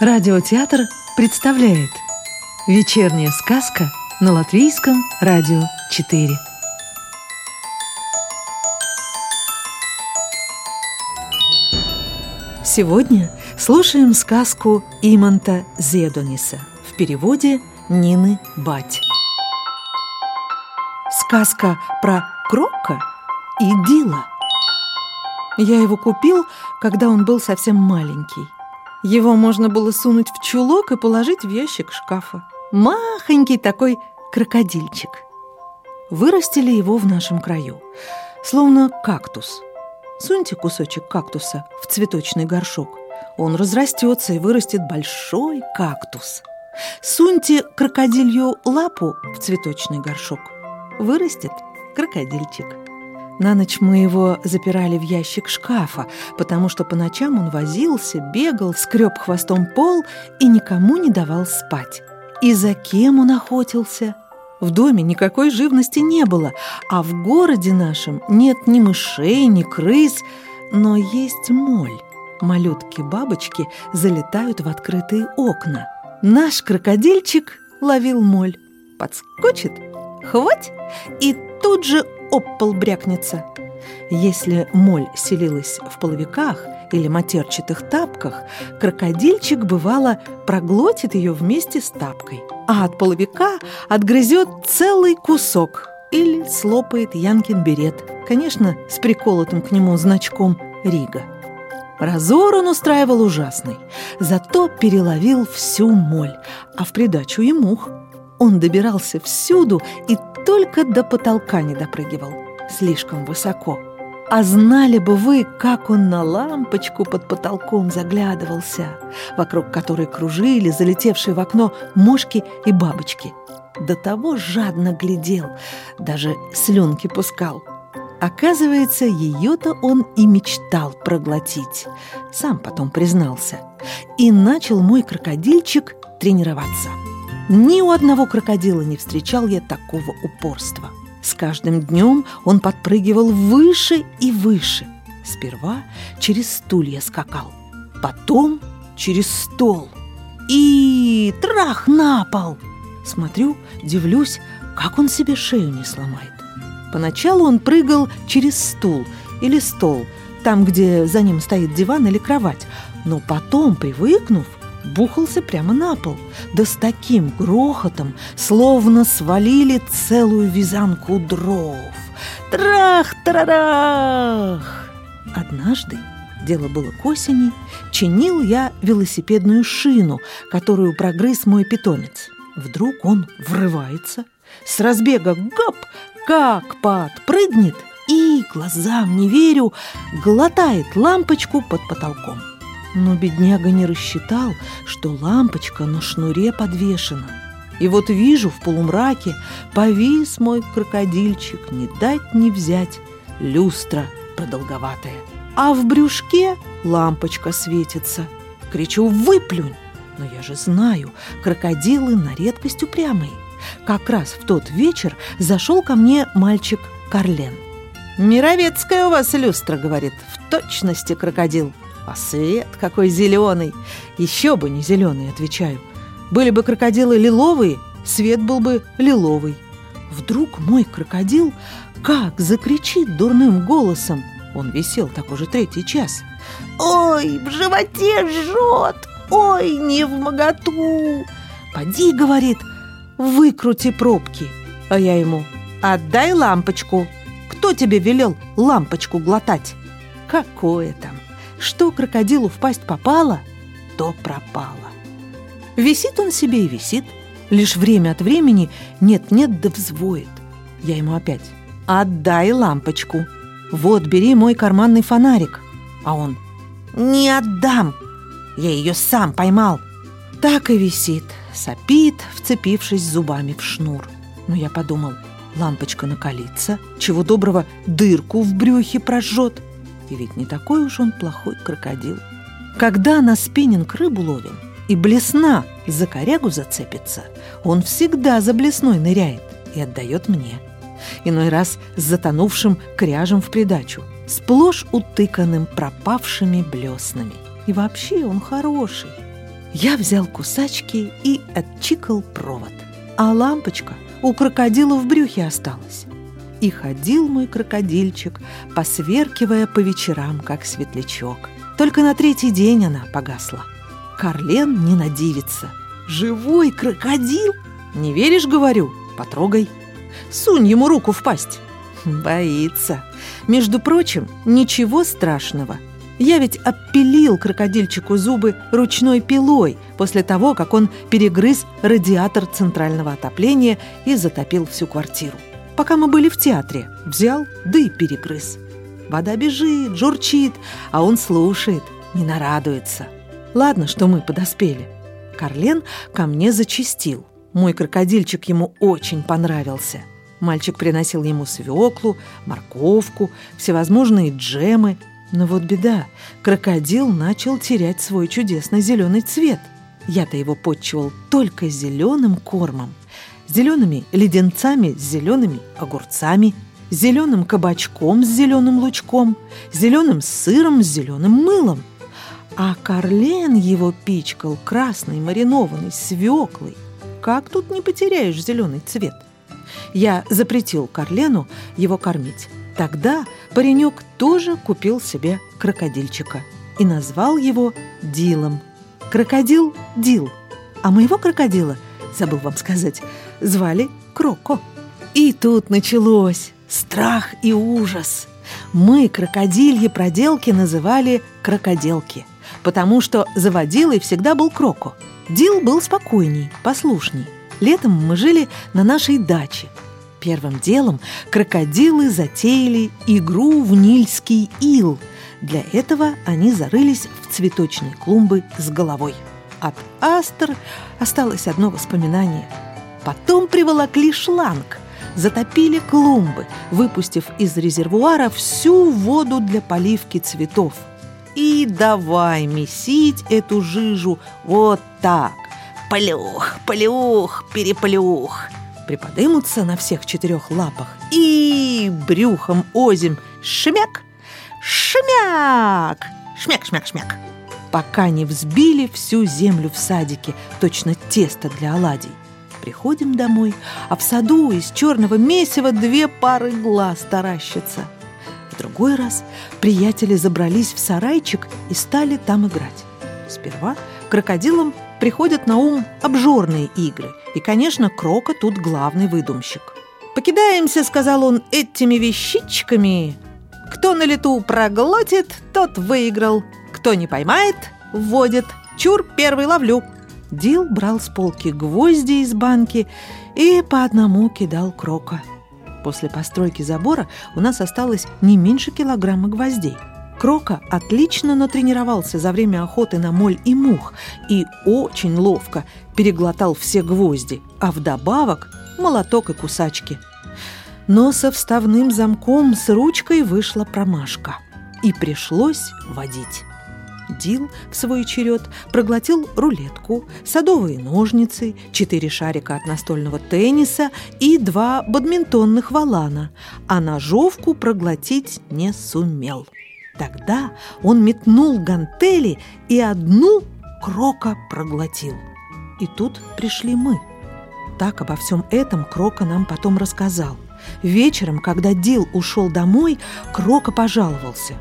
Радиотеатр представляет Вечерняя сказка на Латвийском радио 4 Сегодня слушаем сказку Иманта Зедониса в переводе Нины Бать. Сказка про Крока и Дила. Я его купил, когда он был совсем маленький. Его можно было сунуть в чулок и положить в ящик шкафа. Махонький такой крокодильчик. Вырастили его в нашем краю, словно кактус. Суньте кусочек кактуса в цветочный горшок. Он разрастется и вырастет большой кактус. Суньте крокодилью лапу в цветочный горшок. Вырастет крокодильчик. На ночь мы его запирали в ящик шкафа, потому что по ночам он возился, бегал, скреб хвостом пол и никому не давал спать. И за кем он охотился? В доме никакой живности не было, а в городе нашем нет ни мышей, ни крыс, но есть моль. Малютки-бабочки залетают в открытые окна. Наш крокодильчик ловил моль. Подскочит, хвать, и тут же об брякнется. Если моль селилась в половиках или матерчатых тапках, крокодильчик, бывало, проглотит ее вместе с тапкой, а от половика отгрызет целый кусок или слопает Янкин берет, конечно, с приколотым к нему значком «Рига». Разор он устраивал ужасный, зато переловил всю моль, а в придачу и мух. Он добирался всюду и только до потолка не допрыгивал. Слишком высоко. А знали бы вы, как он на лампочку под потолком заглядывался, вокруг которой кружили залетевшие в окно мошки и бабочки. До того жадно глядел, даже слюнки пускал. Оказывается, ее-то он и мечтал проглотить. Сам потом признался. И начал мой крокодильчик тренироваться. Ни у одного крокодила не встречал я такого упорства. С каждым днем он подпрыгивал выше и выше. Сперва через стулья скакал, потом через стол. И трах на пол! Смотрю, дивлюсь, как он себе шею не сломает. Поначалу он прыгал через стул или стол, там, где за ним стоит диван или кровать, но потом, привыкнув, бухался прямо на пол, да с таким грохотом, словно свалили целую вязанку дров. Трах-тарарах! Однажды, дело было к осени, чинил я велосипедную шину, которую прогрыз мой питомец. Вдруг он врывается, с разбега гоп, как подпрыгнет и, глазам не верю, глотает лампочку под потолком. Но бедняга не рассчитал, что лампочка на шнуре подвешена. И вот вижу в полумраке повис мой крокодильчик, не дать не взять, люстра продолговатая. А в брюшке лампочка светится. Кричу «Выплюнь!» Но я же знаю, крокодилы на редкость упрямые. Как раз в тот вечер зашел ко мне мальчик Карлен. «Мировецкая у вас люстра», — говорит, — «в точности крокодил». А свет какой зеленый! Еще бы не зеленый, отвечаю. Были бы крокодилы лиловые, свет был бы лиловый. Вдруг мой крокодил как закричит дурным голосом. Он висел так уже третий час. «Ой, в животе жжет! Ой, не в моготу!» «Поди, — говорит, — выкрути пробки!» А я ему «Отдай лампочку!» «Кто тебе велел лампочку глотать?» «Какое там!» Что крокодилу в пасть попало, то пропало. Висит он себе и висит, лишь время от времени нет-нет да взвоет. Я ему опять «Отдай лампочку! Вот, бери мой карманный фонарик!» А он «Не отдам! Я ее сам поймал!» Так и висит, сопит, вцепившись зубами в шнур. Но я подумал, лампочка накалится, чего доброго дырку в брюхе прожжет – и ведь не такой уж он плохой крокодил. Когда на спиннинг рыбу ловим, и блесна за корягу зацепится, он всегда за блесной ныряет и отдает мне. Иной раз с затонувшим кряжем в придачу, сплошь утыканным пропавшими блеснами. И вообще он хороший. Я взял кусачки и отчикал провод. А лампочка у крокодила в брюхе осталась. И ходил мой крокодильчик, посверкивая по вечерам, как светлячок. Только на третий день она погасла. Карлен не надивится. Живой крокодил? Не веришь, говорю? Потрогай. Сунь ему руку в пасть. Боится. Между прочим, ничего страшного. Я ведь обпилил крокодильчику зубы ручной пилой после того, как он перегрыз радиатор центрального отопления и затопил всю квартиру. Пока мы были в театре, взял, да и перегрыз. Вода бежит, журчит, а он слушает, не нарадуется. Ладно, что мы подоспели. Карлен ко мне зачистил. Мой крокодильчик ему очень понравился. Мальчик приносил ему свеклу, морковку, всевозможные джемы. Но вот беда, крокодил начал терять свой чудесный зеленый цвет. Я-то его подчивал только зеленым кормом. Зелеными леденцами с зелеными огурцами, зеленым кабачком с зеленым лучком, зеленым сыром с зеленым мылом. А Карлен его пичкал красной маринованной свеклой. Как тут не потеряешь зеленый цвет? Я запретил Карлену его кормить. Тогда паренек тоже купил себе крокодильчика и назвал его Дилом. Крокодил Дил. А моего крокодила, забыл вам сказать, звали Кроко. И тут началось страх и ужас. Мы крокодильи проделки называли крокоделки, потому что заводилой всегда был Кроко. Дил был спокойней, послушней. Летом мы жили на нашей даче. Первым делом крокодилы затеяли игру в Нильский ил. Для этого они зарылись в цветочные клумбы с головой. От астр осталось одно воспоминание. Потом приволокли шланг, затопили клумбы, выпустив из резервуара всю воду для поливки цветов. И давай месить эту жижу вот так. Плюх, плюх, переплюх. Приподымутся на всех четырех лапах и брюхом озим шмяк, шмяк, шмяк, шмяк, шмяк. Пока не взбили всю землю в садике, точно тесто для оладий. Приходим домой, а в саду из черного месива две пары глаз таращатся. В другой раз приятели забрались в сарайчик и стали там играть. Сперва крокодилам приходят на ум обжорные игры. И, конечно, Крока тут главный выдумщик. «Покидаемся», — сказал он, — «этими вещичками. Кто на лету проглотит, тот выиграл. Кто не поймает, вводит. Чур, первый ловлю». Дил брал с полки гвозди из банки и по одному кидал Крока. После постройки забора у нас осталось не меньше килограмма гвоздей. Крока отлично натренировался за время охоты на моль и мух и очень ловко переглотал все гвозди, а вдобавок молоток и кусачки. Но со вставным замком с ручкой вышла промашка, и пришлось водить. Дил в свой черед проглотил рулетку, садовые ножницы, четыре шарика от настольного тенниса и два бадминтонных валана, а ножовку проглотить не сумел. Тогда он метнул гантели и одну Крока проглотил. И тут пришли мы. Так обо всем этом Крока нам потом рассказал. Вечером, когда Дил ушел домой, Крока пожаловался.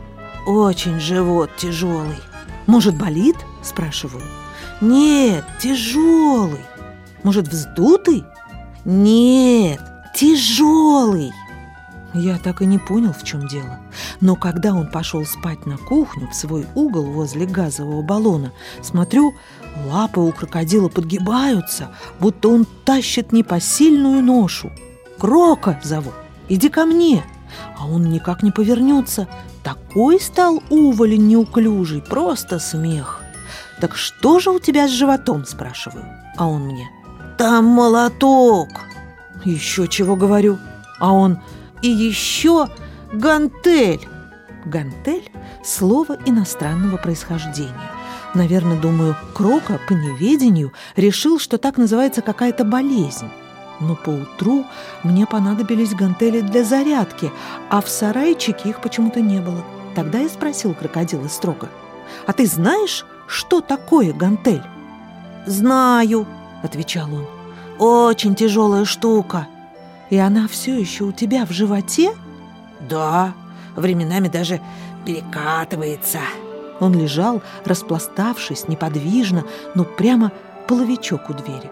«Очень живот тяжелый. Может, болит?» – спрашиваю. «Нет, тяжелый. Может, вздутый?» «Нет, тяжелый». Я так и не понял, в чем дело. Но когда он пошел спать на кухню, в свой угол возле газового баллона, смотрю, лапы у крокодила подгибаются, будто он тащит непосильную ношу. «Крока!» — зову. «Иди ко мне!» А он никак не повернется. Такой стал уволень неуклюжий, просто смех. «Так что же у тебя с животом?» – спрашиваю. А он мне. «Там молоток!» «Еще чего говорю?» А он и еще гантель. Гантель – слово иностранного происхождения. Наверное, думаю, Крока по неведению решил, что так называется какая-то болезнь. Но поутру мне понадобились гантели для зарядки, а в сарайчике их почему-то не было. Тогда я спросил крокодила строго, «А ты знаешь, что такое гантель?» «Знаю», — отвечал он. «Очень тяжелая штука». «И она все еще у тебя в животе?» «Да, временами даже перекатывается». Он лежал, распластавшись, неподвижно, но прямо половичок у двери.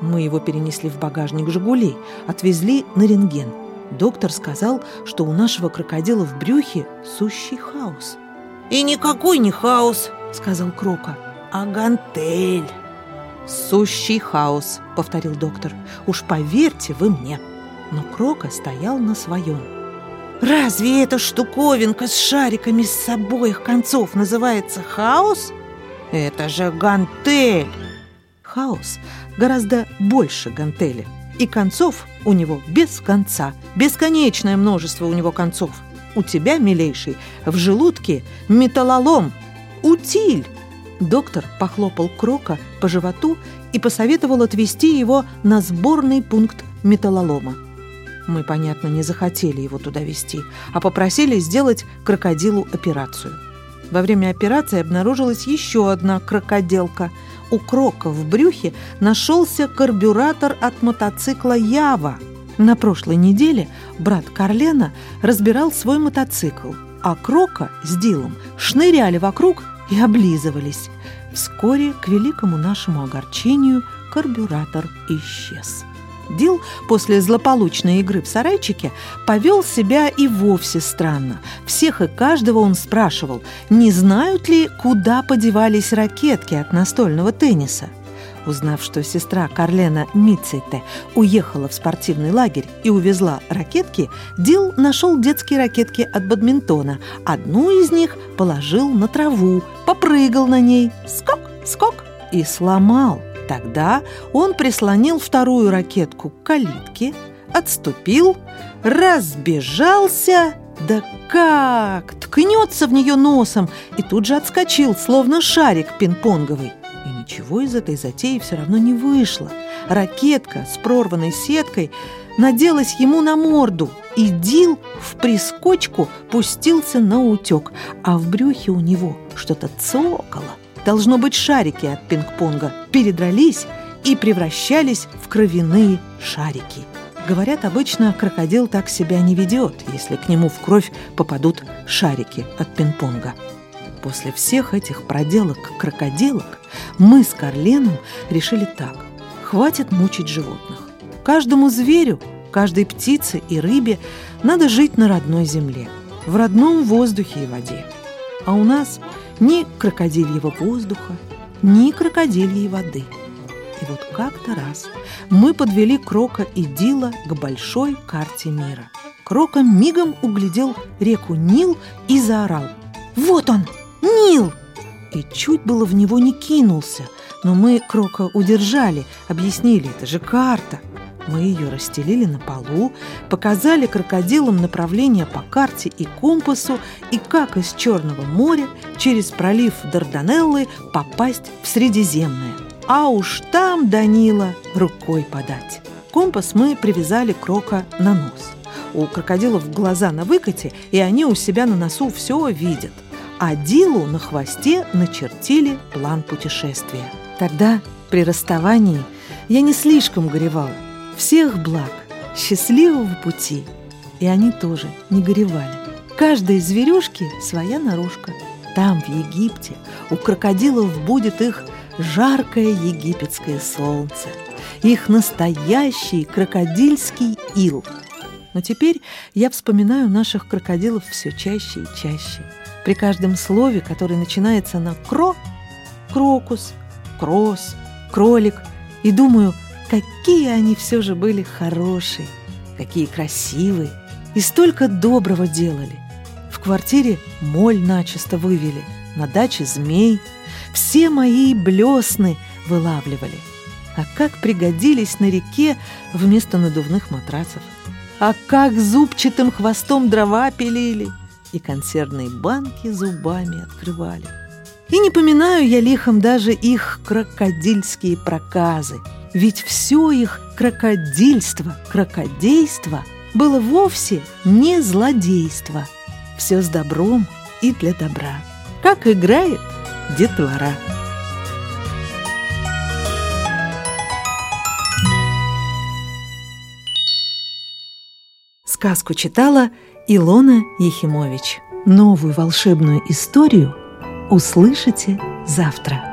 Мы его перенесли в багажник «Жигулей», отвезли на рентген. Доктор сказал, что у нашего крокодила в брюхе сущий хаос. «И никакой не хаос», — сказал Крока, — «а гантель». «Сущий хаос», — повторил доктор. «Уж поверьте вы мне». Но Крока стоял на своем. «Разве эта штуковинка с шариками с обоих концов называется хаос? Это же гантель!» Хаос гораздо больше гантели. И концов у него без конца. Бесконечное множество у него концов. У тебя, милейший, в желудке металлолом, утиль. Доктор похлопал Крока по животу и посоветовал отвезти его на сборный пункт металлолома. Мы, понятно, не захотели его туда везти, а попросили сделать крокодилу операцию. Во время операции обнаружилась еще одна крокоделка – у Крока в брюхе нашелся карбюратор от мотоцикла «Ява». На прошлой неделе брат Карлена разбирал свой мотоцикл, а Крока с Дилом шныряли вокруг и облизывались. Вскоре, к великому нашему огорчению, карбюратор исчез. Дил после злополучной игры в сарайчике повел себя и вовсе странно. Всех и каждого он спрашивал, не знают ли, куда подевались ракетки от настольного тенниса. Узнав, что сестра Карлена Мицейте уехала в спортивный лагерь и увезла ракетки, Дил нашел детские ракетки от бадминтона. Одну из них положил на траву, попрыгал на ней, скок, скок и сломал. Тогда он прислонил вторую ракетку к калитке, отступил, разбежался, да как! Ткнется в нее носом и тут же отскочил, словно шарик пинг-понговый. И ничего из этой затеи все равно не вышло. Ракетка с прорванной сеткой наделась ему на морду, и Дил в прискочку пустился на утек, а в брюхе у него что-то цокало. Должно быть, шарики от пинг-понга передрались и превращались в кровяные шарики. Говорят, обычно крокодил так себя не ведет, если к нему в кровь попадут шарики от пинг-понга. После всех этих проделок крокодилок мы с Карленом решили так. Хватит мучить животных. Каждому зверю, каждой птице и рыбе надо жить на родной земле, в родном воздухе и воде. А у нас ни крокодильего воздуха, ни крокодильей воды. И вот как-то раз мы подвели Крока и Дила к большой карте мира. Крока мигом углядел реку Нил и заорал. «Вот он, Нил!» И чуть было в него не кинулся, но мы Крока удержали, объяснили, это же карта – мы ее расстелили на полу, показали крокодилам направление по карте и компасу и как из Черного моря через пролив Дарданеллы попасть в Средиземное. А уж там Данила рукой подать. Компас мы привязали Крока на нос. У крокодилов глаза на выкате, и они у себя на носу все видят. А Дилу на хвосте начертили план путешествия. Тогда, при расставании, я не слишком горевала. Всех благ, счастливого пути. И они тоже не горевали. Каждой зверюшки своя наружка. Там, в Египте, у крокодилов будет их жаркое египетское солнце, их настоящий крокодильский ил. Но теперь я вспоминаю наших крокодилов все чаще и чаще. При каждом слове, которое начинается на «кро», «крокус», «крос», «кролик», и думаю – Какие они все же были хорошие, какие красивые, и столько доброго делали. В квартире моль начисто вывели, на даче змей. Все мои блесны вылавливали. А как пригодились на реке вместо надувных матрацев. А как зубчатым хвостом дрова пилили и консервные банки зубами открывали. И не поминаю я лихом даже их крокодильские проказы – ведь все их крокодильство, крокодейство было вовсе не злодейство. Все с добром и для добра. Как играет детвора. Сказку читала Илона Ехимович. Новую волшебную историю услышите завтра.